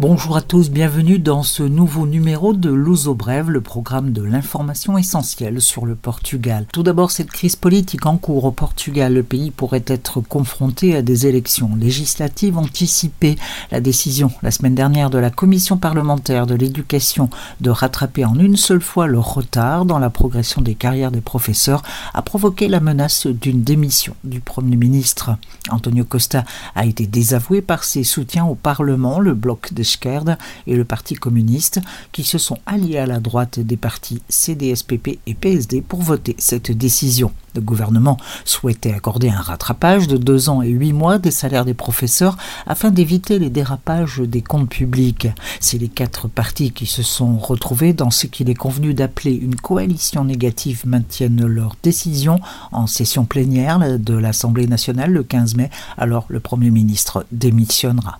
Bonjour à tous, bienvenue dans ce nouveau numéro de Luso Brève, le programme de l'information essentielle sur le Portugal. Tout d'abord, cette crise politique en cours au Portugal. Le pays pourrait être confronté à des élections législatives anticipées. La décision la semaine dernière de la commission parlementaire de l'éducation de rattraper en une seule fois le retard dans la progression des carrières des professeurs a provoqué la menace d'une démission du Premier ministre. Antonio Costa a été désavoué par ses soutiens au Parlement, le bloc des et le Parti communiste qui se sont alliés à la droite des partis CDSPP et PSD pour voter cette décision. Le gouvernement souhaitait accorder un rattrapage de deux ans et huit mois des salaires des professeurs afin d'éviter les dérapages des comptes publics. C'est les quatre partis qui se sont retrouvés dans ce qu'il est convenu d'appeler une coalition négative maintiennent leur décision en session plénière de l'Assemblée nationale le 15 mai, alors le Premier ministre démissionnera.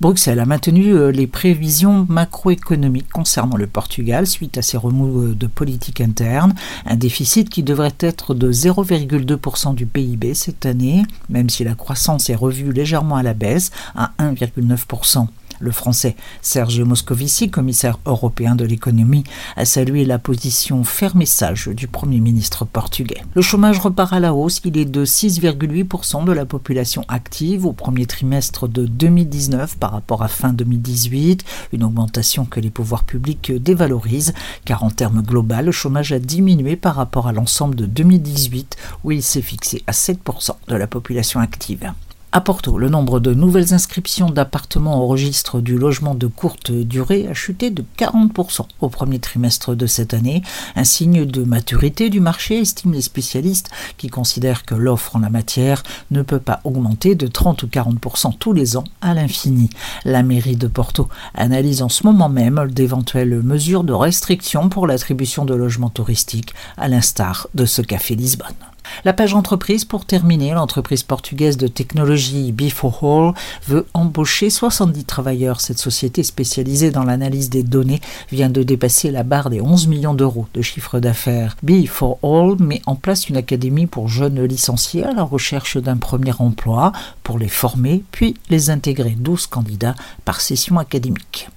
Bruxelles a maintenu euh, les prévisions macroéconomiques concernant le Portugal suite à ses remous euh, de politique interne, un déficit qui devrait être de 0,2% du PIB cette année, même si la croissance est revue légèrement à la baisse à 1,9%. Le français Serge Moscovici, commissaire européen de l'économie, a salué la position ferme et sage du Premier ministre portugais. Le chômage repart à la hausse, il est de 6,8% de la population active au premier trimestre de 2019 par rapport à fin 2018, une augmentation que les pouvoirs publics dévalorisent, car en termes globaux, le chômage a diminué par rapport à l'ensemble de 2018 où il s'est fixé à 7% de la population active. À Porto, le nombre de nouvelles inscriptions d'appartements au registre du logement de courte durée a chuté de 40% au premier trimestre de cette année, un signe de maturité du marché, estiment les spécialistes qui considèrent que l'offre en la matière ne peut pas augmenter de 30 ou 40% tous les ans à l'infini. La mairie de Porto analyse en ce moment même d'éventuelles mesures de restriction pour l'attribution de logements touristiques, à l'instar de ce café Lisbonne. La page entreprise, pour terminer, l'entreprise portugaise de technologie Be4All veut embaucher 70 travailleurs. Cette société spécialisée dans l'analyse des données vient de dépasser la barre des 11 millions d'euros de chiffre d'affaires. Be4All met en place une académie pour jeunes licenciés à la recherche d'un premier emploi pour les former puis les intégrer 12 candidats par session académique.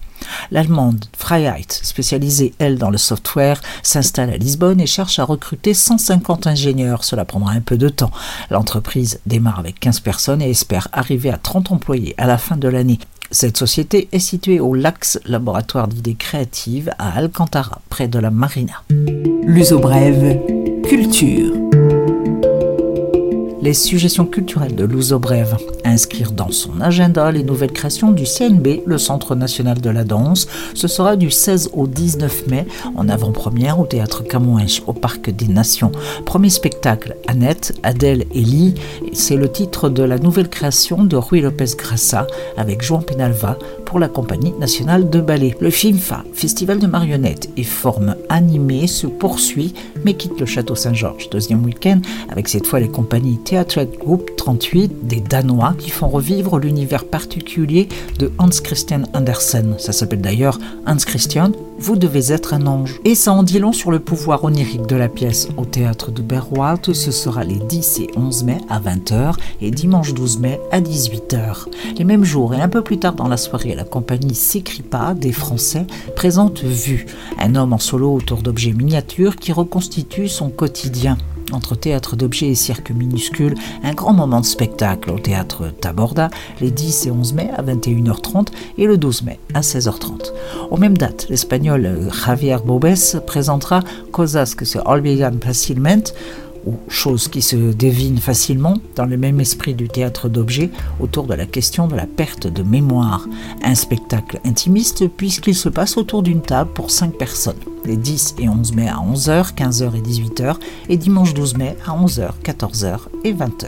L'allemande Freiheit, spécialisée elle dans le software, s'installe à Lisbonne et cherche à recruter 150 ingénieurs. Cela prendra un peu de temps. L'entreprise démarre avec 15 personnes et espère arriver à 30 employés à la fin de l'année. Cette société est située au LAX, laboratoire d'idées créatives à Alcantara, près de la Marina. L'uso brève, culture les suggestions culturelles de Louzo Brève, inscrire dans son agenda les nouvelles créations du CNB, le Centre national de la danse. Ce sera du 16 au 19 mai en avant-première au théâtre Camouinch au Parc des Nations. Premier spectacle, Annette, Adèle et Lee. C'est le titre de la nouvelle création de Rui Lopez Grassa avec Joan Penalva pour la Compagnie nationale de ballet. Le FIMFA, Festival de marionnettes et formes animées, se poursuit mais quitte le Château Saint-Georges. Deuxième week-end avec cette fois les compagnies Group 38 des Danois qui font revivre l'univers particulier de Hans Christian Andersen. Ça s'appelle d'ailleurs Hans Christian vous devez être un ange. Et ça en dit long sur le pouvoir onirique de la pièce au théâtre de Berwald. Ce sera les 10 et 11 mai à 20h et dimanche 12 mai à 18h. Les mêmes jours et un peu plus tard dans la soirée, la compagnie S'écrit pas des Français présente Vue, un homme en solo autour d'objets miniatures qui reconstitue son quotidien entre théâtre d'objets et cirque minuscule, un grand moment de spectacle au théâtre Taborda les 10 et 11 mai à 21h30 et le 12 mai à 16h30. Aux mêmes dates, l'espagnol Javier Bobes présentera Cosas que se olvidan fácilmente ou choses qui se devinent facilement dans le même esprit du théâtre d'objets autour de la question de la perte de mémoire. Un spectacle intimiste puisqu'il se passe autour d'une table pour 5 personnes les 10 et 11 mai à 11h, 15h et 18h, et dimanche 12 mai à 11h, 14h et 20h.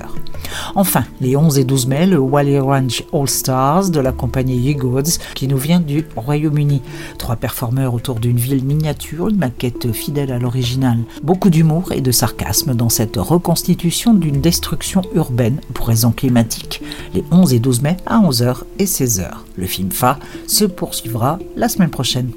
Enfin, les 11 et 12 mai, le Wally Ranch All Stars de la compagnie Ye-Goods qui nous vient du Royaume-Uni. Trois performeurs autour d'une ville miniature, une maquette fidèle à l'original. Beaucoup d'humour et de sarcasme dans cette reconstitution d'une destruction urbaine pour raisons climatiques. Les 11 et 12 mai à 11h et 16h. Le film Fa se poursuivra la semaine prochaine.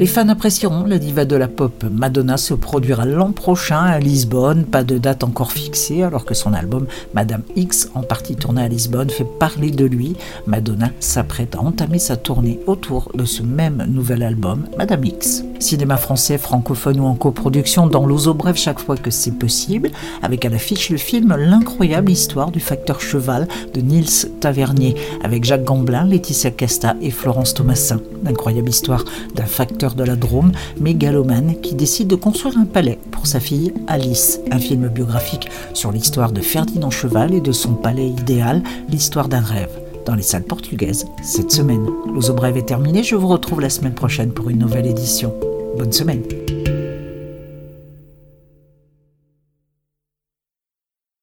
Les fans apprécieront la diva de la pop Madonna se produira l'an prochain à Lisbonne, pas de date encore fixée alors que son album Madame X en partie tourné à Lisbonne fait parler de lui. Madonna s'apprête à entamer sa tournée autour de ce même nouvel album Madame X. Cinéma français, francophone ou en coproduction dans l'Ozo Bref chaque fois que c'est possible, avec à l'affiche le film L'incroyable histoire du facteur cheval de Nils Tavernier, avec Jacques Gamblin, Laetitia Casta et Florence Thomasin. L'incroyable histoire d'un facteur de la Drôme, mégalomane, qui décide de construire un palais pour sa fille Alice. Un film biographique sur l'histoire de Ferdinand Cheval et de son palais idéal, l'histoire d'un rêve dans les salles portugaises cette semaine. L'Ozo Brève est terminé, je vous retrouve la semaine prochaine pour une nouvelle édition. Bonne semaine